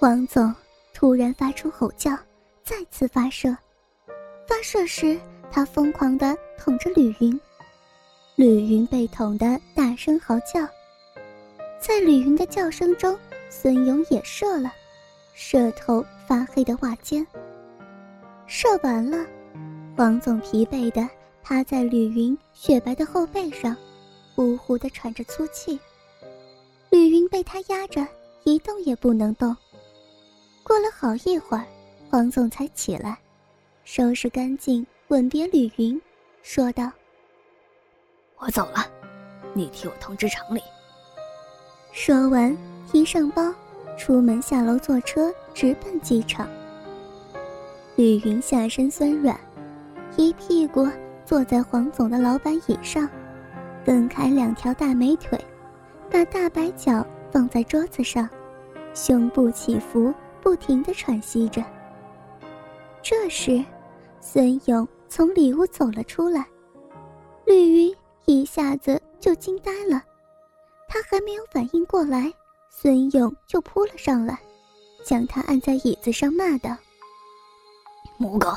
王总突然发出吼叫，再次发射。发射时，他疯狂地捅着吕云，吕云被捅得大声嚎叫。在吕云的叫声中，孙勇也射了，射头发黑的袜尖。射完了，王总疲惫地趴在吕云雪白的后背上，呼呼地喘着粗气。吕云被他压着，一动也不能动。过了好一会儿，黄总才起来，收拾干净，吻别吕云，说道：“我走了，你替我通知厂里。”说完，提上包，出门下楼坐车，直奔机场。吕云下身酸软，一屁股坐在黄总的老板椅上，分开两条大美腿，把大白脚放在桌子上，胸部起伏。不停地喘息着。这时，孙勇从里屋走了出来，绿云一下子就惊呆了。他还没有反应过来，孙勇就扑了上来，将他按在椅子上，骂道：“母狗，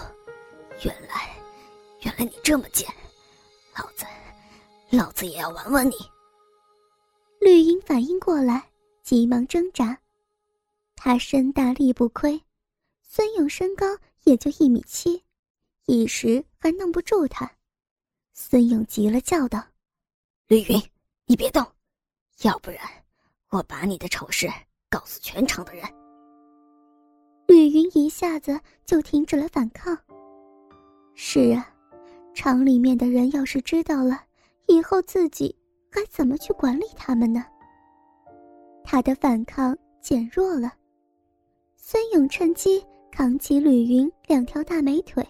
原来，原来你这么贱！老子，老子也要玩玩你！”绿茵反应过来，急忙挣扎。他身大力不亏，孙勇身高也就一米七，一时还弄不住他。孙勇急了，叫道：“吕云，你别动，要不然我把你的丑事告诉全场的人。”吕云一下子就停止了反抗。是啊，厂里面的人要是知道了，以后自己该怎么去管理他们呢？他的反抗减弱了。孙勇趁机扛起吕云两条大美腿，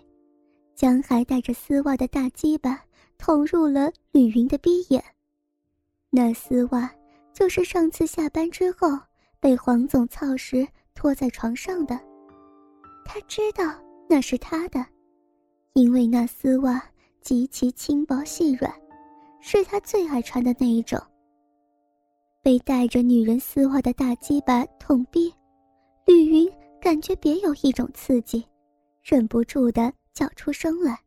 将还带着丝袜的大鸡巴捅入了吕云的逼眼。那丝袜就是上次下班之后被黄总操时拖在床上的。他知道那是他的，因为那丝袜极其轻薄细软，是他最爱穿的那一种。被带着女人丝袜的大鸡巴捅逼。吕云感觉别有一种刺激，忍不住的叫出声来。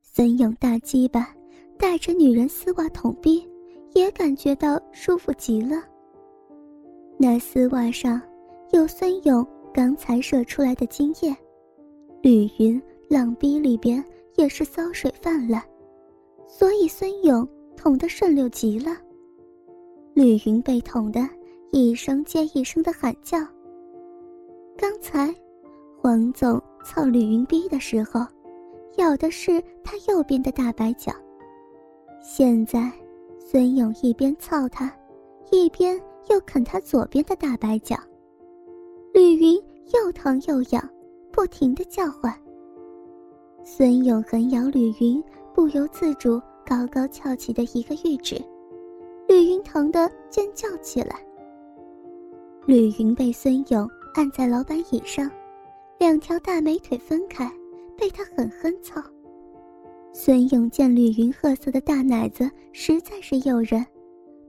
孙勇大鸡巴带着女人丝袜捅逼，也感觉到舒服极了。那丝袜上有孙勇刚才射出来的精液，吕云浪逼里边也是骚水泛滥，所以孙勇捅得顺溜极了。吕云被捅的。一声接一声的喊叫。刚才，黄总操吕云逼的时候，咬的是他右边的大白脚。现在，孙勇一边操他，一边又啃他左边的大白脚。吕云又疼又痒，不停的叫唤。孙勇狠咬吕云不由自主高高翘起的一个玉指，吕云疼得尖叫起来。吕云被孙勇按在老板椅上，两条大美腿分开，被他狠狠操。孙勇见吕云褐色的大奶子实在是诱人，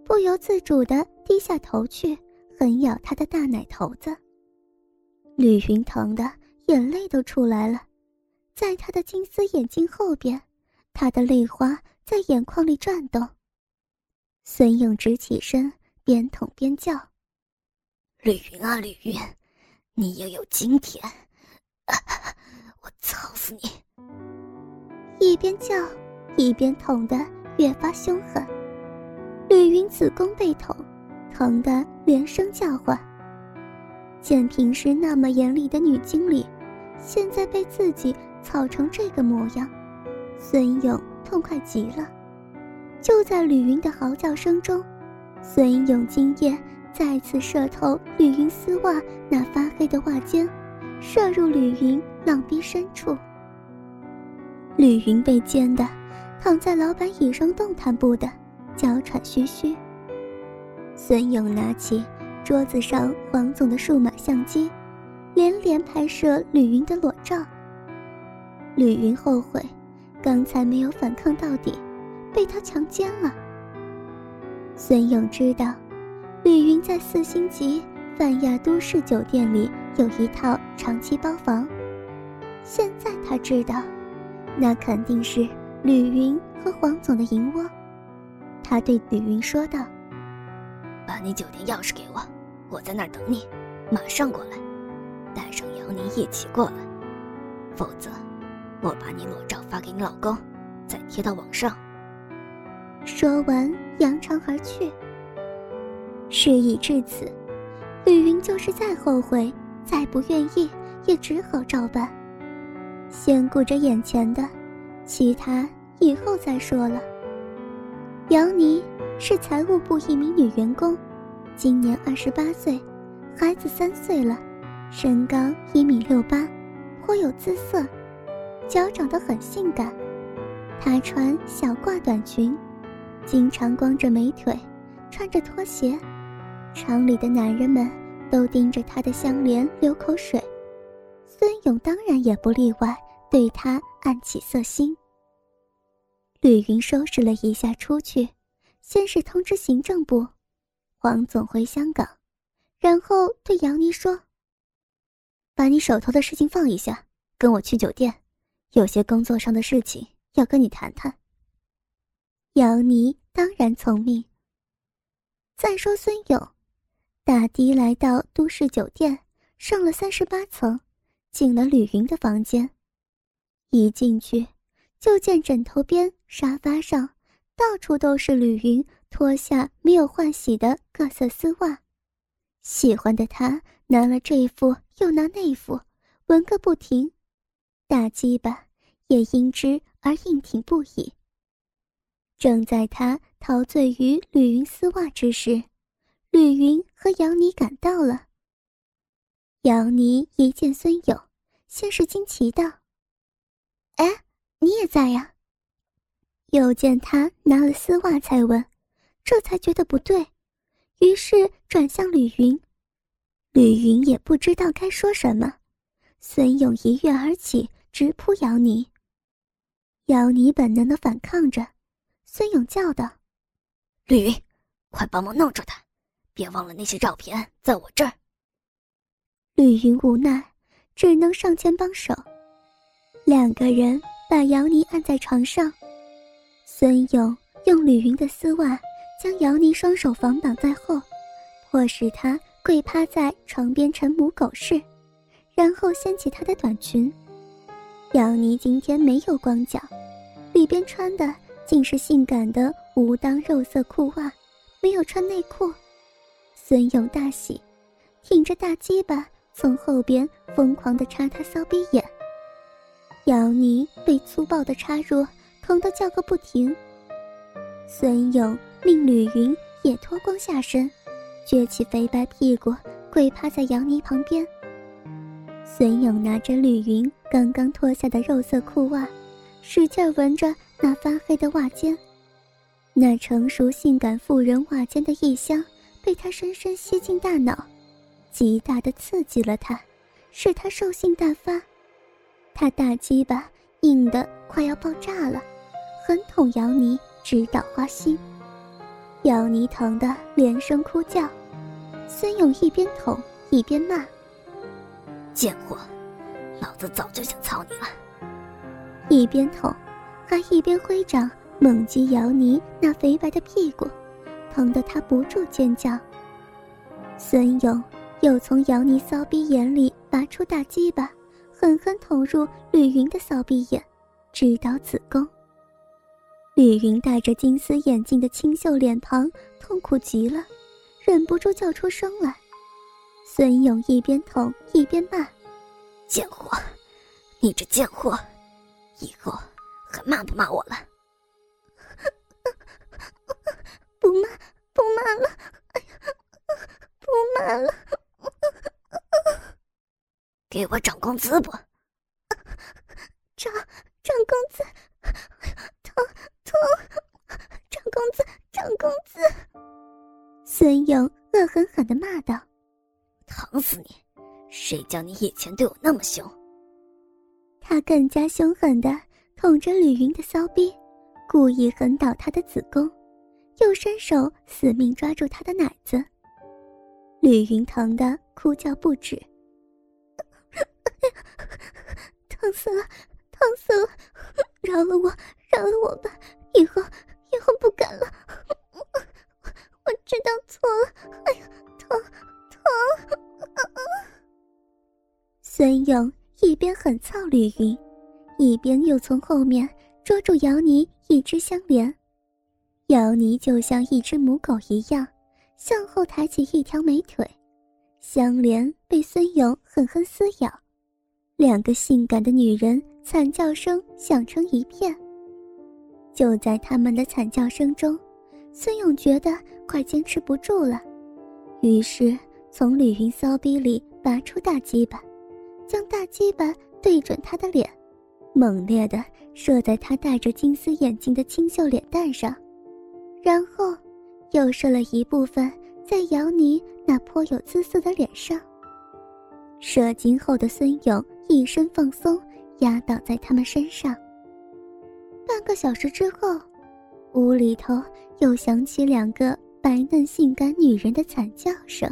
不由自主地低下头去，狠咬他的大奶头子。吕云疼得眼泪都出来了，在他的金丝眼镜后边，他的泪花在眼眶里转动。孙勇直起身，边捅边叫。吕云啊，吕云，你也有今天！我操死你！一边叫，一边捅得越发凶狠。吕云子宫被捅，疼得连声叫唤。见平时那么严厉的女经理，现在被自己操成这个模样，孙勇痛快极了。就在吕云的嚎叫声中，孙勇惊艳。再次射透吕云丝袜那发黑的袜尖，射入吕云浪逼深处。吕云被奸的，躺在老板椅上动弹不得，娇喘吁吁。孙勇拿起桌子上黄总的数码相机，连连拍摄吕云的裸照。吕云后悔，刚才没有反抗到底，被他强奸了。孙勇知道。吕云在四星级泛亚都市酒店里有一套长期包房。现在他知道，那肯定是吕云和黄总的银窝。他对吕云说道：“把你酒店钥匙给我，我在那儿等你，马上过来，带上杨宁一起过来，否则我把你裸照发给你老公，再贴到网上。”说完，扬长而去。事已至此，吕云就是再后悔、再不愿意，也只好照办。先顾着眼前的，其他以后再说了。杨妮是财务部一名女员工，今年二十八岁，孩子三岁了，身高一米六八，颇有姿色，脚长得很性感。她穿小褂短裙，经常光着美腿，穿着拖鞋。厂里的男人们都盯着她的香莲流口水，孙勇当然也不例外，对她暗起色心。吕云收拾了一下出去，先是通知行政部，黄总回香港，然后对杨妮说：“把你手头的事情放一下，跟我去酒店，有些工作上的事情要跟你谈谈。”杨妮当然从命。再说孙勇。打的来到都市酒店，上了三十八层，进了吕云的房间。一进去，就见枕头边、沙发上，到处都是吕云脱下没有换洗的各色丝袜。喜欢的他拿了这副，又拿那副，闻个不停，大鸡巴也因之而硬挺不已。正在他陶醉于吕云丝袜之时，吕云和杨妮赶到了。杨妮一见孙勇，先是惊奇道：“哎，你也在呀？”又见他拿了丝袜，才问，这才觉得不对，于是转向吕云。吕云也不知道该说什么，孙勇一跃而起，直扑姚妮。姚妮本能的反抗着，孙勇叫道：“吕云，快帮忙弄住他！”别忘了那些照片在我这儿。吕云无奈，只能上前帮手。两个人把姚妮按在床上，孙勇用吕云的丝袜将姚妮双手防挡在后，迫使她跪趴在床边成母狗式，然后掀起她的短裙。姚妮今天没有光脚，里边穿的竟是性感的无裆肉色裤袜，没有穿内裤。孙勇大喜，挺着大鸡巴从后边疯狂地插他骚逼眼。姚妮被粗暴的插入，疼得叫个不停。孙勇命吕云也脱光下身，撅起肥白屁股跪趴在姚妮旁边。孙勇拿着吕云刚刚脱下的肉色裤袜，使劲闻着那发黑的袜尖，那成熟性感妇人袜尖的异香。被他深深吸进大脑，极大的刺激了他，使他兽性大发。他大鸡巴硬得快要爆炸了，狠捅姚妮，直捣花心。姚妮疼得连声哭叫。孙勇一边捅一边骂：“贱货，老子早就想操你了！”一边捅，还一边挥掌猛击姚妮那肥白的屁股。疼得他不住尖叫。孙勇又从姚妮骚逼眼里拔出大鸡巴，狠狠捅入吕云的骚逼眼，直捣子宫。吕云戴着金丝眼镜的清秀脸庞痛苦极了，忍不住叫出声来。孙勇一边捅一边骂：“贱货，你这贱货，以后还骂不骂我了？”不骂，不骂了！哎呀，不骂了！给我涨工资不？涨涨工资！疼疼！涨工资，涨工资！孙勇恶狠狠的骂道：“疼死你！谁叫你以前对我那么凶？”他更加凶狠的捅着吕云的骚逼，故意横倒他的子宫。又伸手死命抓住他的奶子，吕云疼得哭叫不止，疼死了，疼死了！饶了我，饶了我吧！以后，以后不敢了。我知道错了。哎呀，疼，疼！孙勇一边狠操吕云，一边又从后面捉住姚妮一只相连。姚妮就像一只母狗一样。向后抬起一条美腿，香莲被孙勇狠狠撕咬，两个性感的女人惨叫声响成一片。就在他们的惨叫声中，孙勇觉得快坚持不住了，于是从吕云骚逼里拔出大鸡巴，将大鸡巴对准他的脸，猛烈的射在他戴着金丝眼镜的清秀脸蛋上，然后。又射了一部分在姚妮那颇有姿色的脸上。射精后的孙勇一身放松，压倒在他们身上。半个小时之后，屋里头又响起两个白嫩性感女人的惨叫声。